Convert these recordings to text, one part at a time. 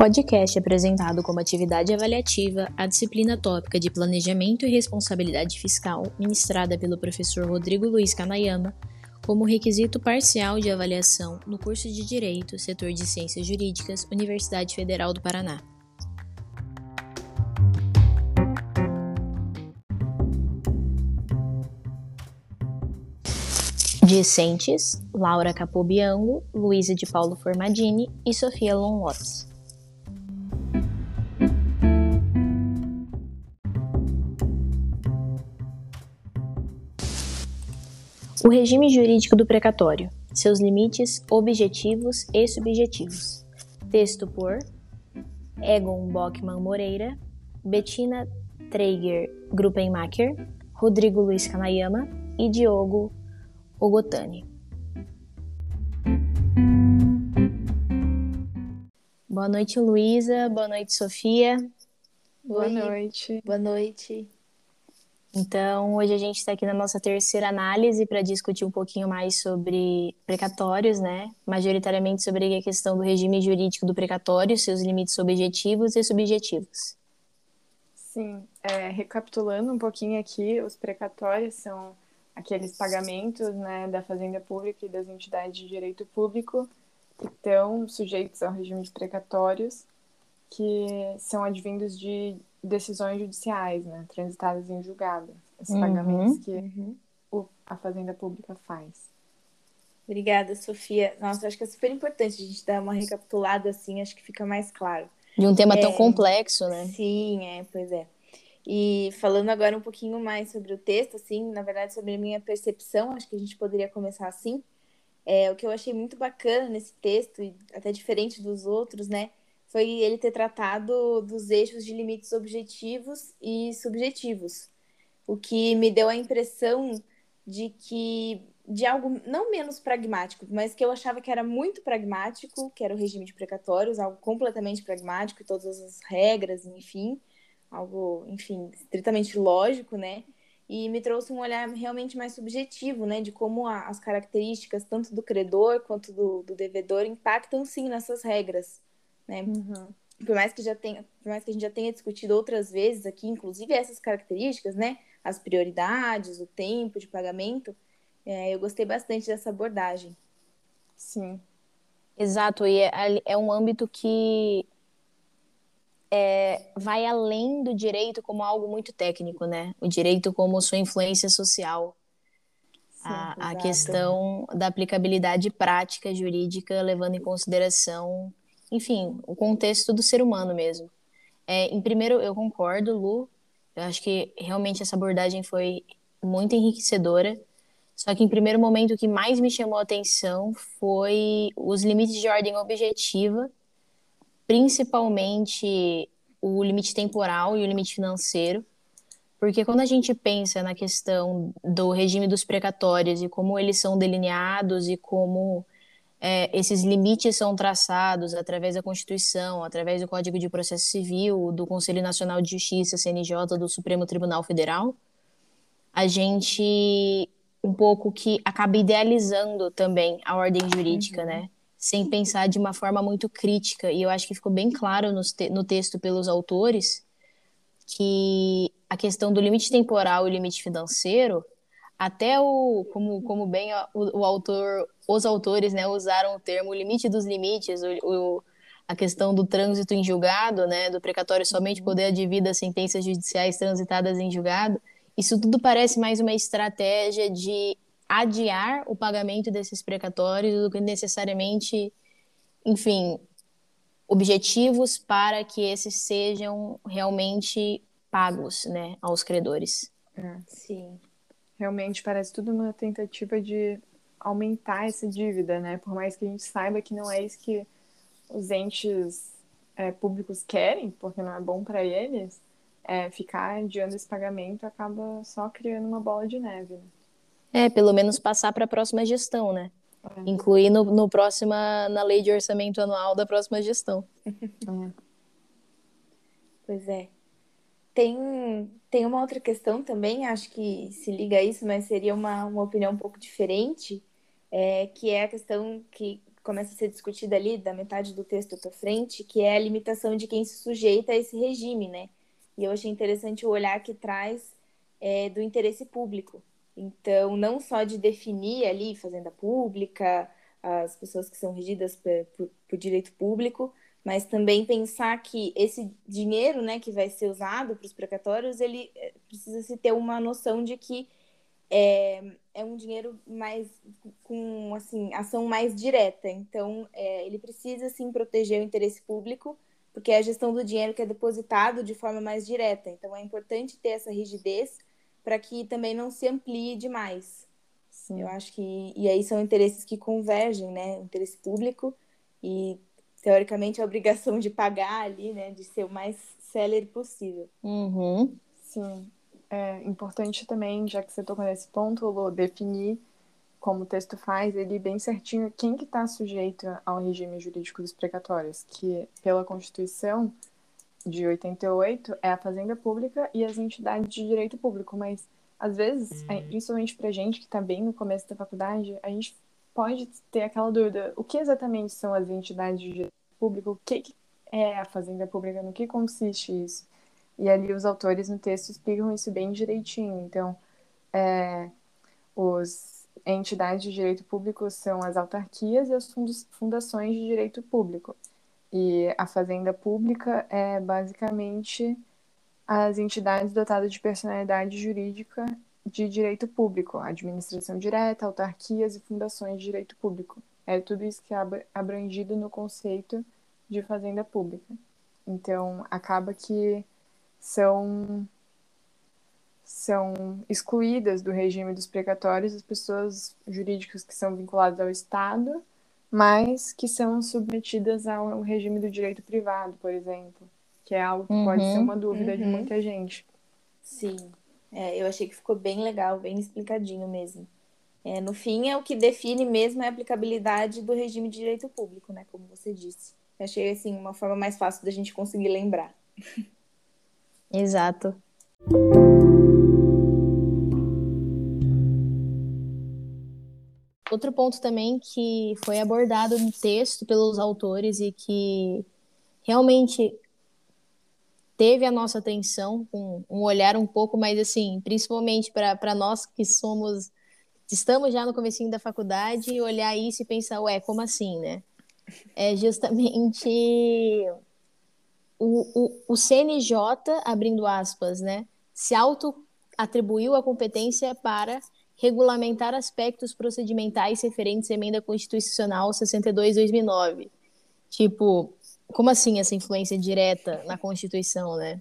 Podcast apresentado como atividade avaliativa a disciplina tópica de Planejamento e Responsabilidade Fiscal, ministrada pelo professor Rodrigo Luiz Kanayama, como requisito parcial de avaliação no curso de Direito, setor de Ciências Jurídicas, Universidade Federal do Paraná. Discentes, Laura Capobiango, Luísa de Paulo Formadini e Sofia Lonlotes. O regime jurídico do precatório, seus limites, objetivos e subjetivos. Texto por Egon Bockman Moreira, Bettina Traeger Gruppenmacher, Rodrigo Luiz Kanayama e Diogo Ogotani. Boa noite, Luísa. Boa noite, Sofia. Boa Oi. noite. Boa noite. Então, hoje a gente está aqui na nossa terceira análise para discutir um pouquinho mais sobre precatórios, né? Majoritariamente sobre a questão do regime jurídico do precatório, seus limites objetivos e subjetivos. Sim, é, recapitulando um pouquinho aqui, os precatórios são aqueles pagamentos né, da Fazenda Pública e das entidades de direito público que estão sujeitos ao regime de precatórios, que são advindos de decisões judiciais, né, transitadas em julgado, esses uhum, pagamentos que uhum. o, a Fazenda Pública faz. Obrigada, Sofia. Nossa, acho que é super importante a gente dar uma recapitulada assim, acho que fica mais claro. De um tema é, tão complexo, né? Sim, é, pois é. E falando agora um pouquinho mais sobre o texto, assim, na verdade, sobre a minha percepção, acho que a gente poderia começar assim. É, o que eu achei muito bacana nesse texto, e até diferente dos outros, né, foi ele ter tratado dos eixos de limites objetivos e subjetivos. O que me deu a impressão de que de algo não menos pragmático, mas que eu achava que era muito pragmático, que era o regime de precatórios, algo completamente pragmático, todas as regras, enfim, algo, enfim, estritamente lógico, né? E me trouxe um olhar realmente mais subjetivo, né? De como a, as características, tanto do credor quanto do, do devedor, impactam sim nessas regras, né? Uhum. Por mais que já tenha, por mais que a gente já tenha discutido outras vezes aqui, inclusive essas características, né? As prioridades, o tempo de pagamento, é, eu gostei bastante dessa abordagem. Sim. Exato, e é, é um âmbito que é, vai além do direito como algo muito técnico, né? O direito como sua influência social. Sim, a, a, questão da aplicabilidade prática jurídica, levando em consideração, enfim, o contexto do ser humano mesmo. É, em primeiro, eu concordo, Lu. Eu acho que realmente essa abordagem foi muito enriquecedora. Só que, em primeiro momento, o que mais me chamou a atenção foi os limites de ordem objetiva principalmente o limite temporal e o limite financeiro, porque quando a gente pensa na questão do regime dos precatórios e como eles são delineados e como é, esses limites são traçados através da Constituição, através do Código de Processo Civil, do Conselho Nacional de Justiça, CNJ, do Supremo Tribunal Federal, a gente um pouco que acaba idealizando também a ordem jurídica, uhum. né? sem pensar de uma forma muito crítica. E eu acho que ficou bem claro no, te no texto pelos autores que a questão do limite temporal e limite financeiro, até o, como, como bem o, o autor, os autores né, usaram o termo limite dos limites, o, o, a questão do trânsito em julgado, né, do precatório somente uhum. poder advir das sentenças judiciais transitadas em julgado, isso tudo parece mais uma estratégia de adiar o pagamento desses precatórios do que necessariamente, enfim, objetivos para que esses sejam realmente pagos, né, aos credores. É, sim. Realmente parece tudo uma tentativa de aumentar essa dívida, né? Por mais que a gente saiba que não é isso que os entes é, públicos querem, porque não é bom para eles, é, ficar adiando esse pagamento acaba só criando uma bola de neve. Né? É, pelo menos passar para a próxima gestão, né? É. Incluir no, no próxima, na lei de orçamento anual da próxima gestão. É. Pois é. Tem, tem uma outra questão também, acho que se liga a isso, mas seria uma, uma opinião um pouco diferente, é, que é a questão que começa a ser discutida ali, da metade do texto para frente, que é a limitação de quem se sujeita a esse regime, né? E eu achei interessante o olhar que traz é, do interesse público. Então, não só de definir ali fazenda pública, as pessoas que são regidas por, por, por direito público, mas também pensar que esse dinheiro, né, que vai ser usado para os precatórios, ele é, precisa se ter uma noção de que é, é um dinheiro mais com assim ação mais direta. Então, é, ele precisa sim proteger o interesse público, porque é a gestão do dinheiro que é depositado de forma mais direta. Então, é importante ter essa rigidez para que também não se amplie demais. Sim. Eu acho que e aí são interesses que convergem, né? O interesse público e teoricamente a obrigação de pagar ali, né? De ser o mais célere possível. Uhum. Sim. É importante também, já que você tocou nesse ponto, Lô, definir como o texto faz, ele bem certinho quem que está sujeito ao regime jurídico dos precatórios, que pela Constituição de 88 é a Fazenda Pública e as entidades de direito público, mas às vezes, é, uhum. principalmente para gente que está bem no começo da faculdade, a gente pode ter aquela dúvida, o que exatamente são as entidades de público, o que é a Fazenda Pública, no que consiste isso? E ali os autores no texto explicam isso bem direitinho. Então, é, os entidades de direito público são as autarquias e as fundações de direito público. E a fazenda pública é basicamente as entidades dotadas de personalidade jurídica de direito público, administração direta, autarquias e fundações de direito público. É tudo isso que é abrangido no conceito de fazenda pública. Então, acaba que são são excluídas do regime dos precatórios as pessoas jurídicas que são vinculadas ao Estado, mas que são submetidas ao regime do direito privado, por exemplo, que é algo que uhum, pode ser uma dúvida uhum. de muita gente. Sim, é, eu achei que ficou bem legal, bem explicadinho mesmo. É, no fim, é o que define mesmo a aplicabilidade do regime de direito público, né? Como você disse. Eu achei assim uma forma mais fácil da gente conseguir lembrar. Exato. Outro ponto também que foi abordado no texto pelos autores e que realmente teve a nossa atenção com um olhar um pouco mais assim, principalmente para nós que somos estamos já no comecinho da faculdade olhar isso e pensar, ué, como assim, né? É justamente o, o, o CNJ, abrindo aspas, né, se auto-atribuiu a competência para regulamentar aspectos procedimentais referentes à emenda constitucional 62/2009. Tipo, como assim essa influência direta na Constituição, né?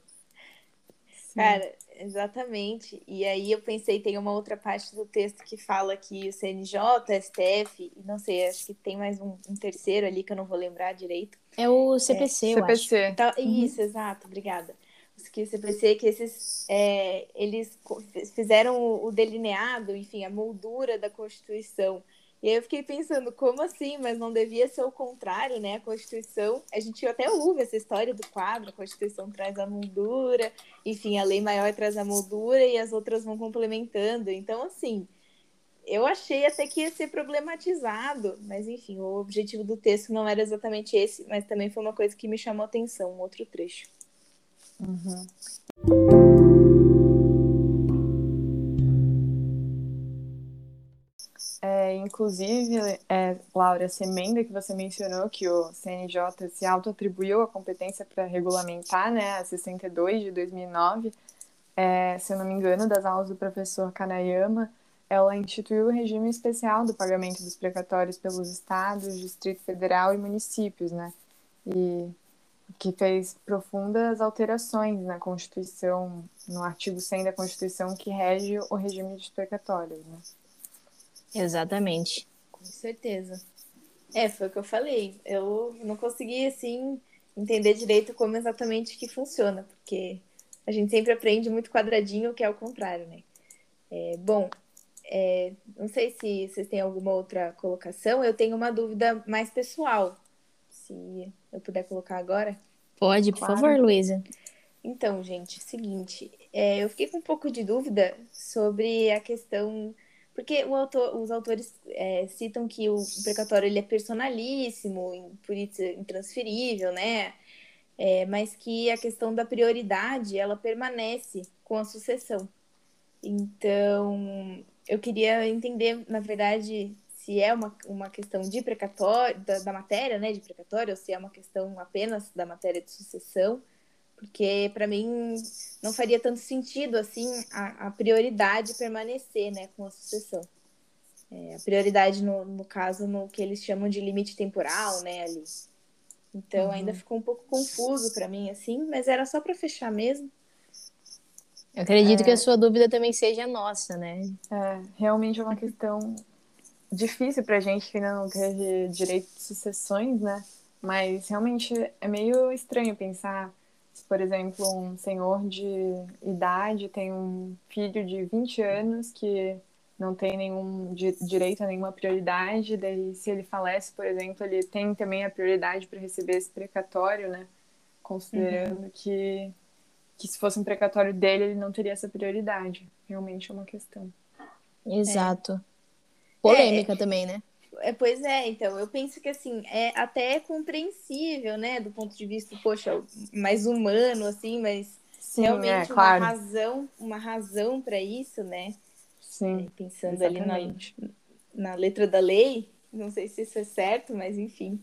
Cara, exatamente. E aí eu pensei, tem uma outra parte do texto que fala que o CNJ, STF, não sei, acho que tem mais um, um terceiro ali que eu não vou lembrar direito. É o CPC, é, eu CPC. acho. Então, uhum. Isso, exato, obrigada. Que o CPC, que esses, é, eles fizeram o delineado, enfim, a moldura da Constituição. E aí eu fiquei pensando, como assim? Mas não devia ser o contrário, né? A Constituição, a gente até ouve essa história do quadro, a Constituição traz a moldura, enfim, a lei maior traz a moldura e as outras vão complementando. Então, assim, eu achei até que ia ser problematizado, mas enfim, o objetivo do texto não era exatamente esse, mas também foi uma coisa que me chamou atenção, um outro trecho. Uhum. Inclusive, é, Laura, essa emenda que você mencionou, que o CNJ se auto-atribuiu a competência para regulamentar, né, a 62 de 2009, é, se eu não me engano, das aulas do professor Kanayama, ela instituiu o regime especial do pagamento dos precatórios pelos estados, Distrito Federal e municípios, né, e que fez profundas alterações na Constituição, no artigo 100 da Constituição, que rege o regime dos precatórios, né. Exatamente. Com certeza. É, foi o que eu falei. Eu não consegui, assim, entender direito como exatamente que funciona, porque a gente sempre aprende muito quadradinho, que é o contrário, né? É, bom, é, não sei se vocês têm alguma outra colocação. Eu tenho uma dúvida mais pessoal, se eu puder colocar agora. Pode, por claro. favor, Luísa. Então, gente, seguinte, é, eu fiquei com um pouco de dúvida sobre a questão porque autor, os autores é, citam que o precatório ele é personalíssimo, por isso é intransferível, né? É, mas que a questão da prioridade ela permanece com a sucessão. Então, eu queria entender, na verdade, se é uma, uma questão de precatório, da, da matéria, né, de precatório, ou se é uma questão apenas da matéria de sucessão, porque para mim não faria tanto sentido assim a, a prioridade permanecer, né, com a sucessão. É, a prioridade no, no caso no que eles chamam de limite temporal, né, ali. Então uhum. ainda ficou um pouco confuso para mim assim, mas era só para fechar mesmo. Eu acredito é... que a sua dúvida também seja nossa, né? É, realmente é uma questão difícil pra gente que ainda não teve direito de sucessões, né? Mas realmente é meio estranho pensar por exemplo, um senhor de idade tem um filho de 20 anos que não tem nenhum direito a nenhuma prioridade, daí se ele falece, por exemplo, ele tem também a prioridade para receber esse precatório, né? Considerando uhum. que, que se fosse um precatório dele, ele não teria essa prioridade. Realmente é uma questão. Exato. É. Polêmica é, também, né? É, pois é, então, eu penso que assim, é até compreensível, né, do ponto de vista, poxa, mais humano, assim, mas Sim, realmente é, claro. uma razão, uma razão para isso, né? Sim. É, pensando exatamente. ali na, na letra da lei, não sei se isso é certo, mas enfim.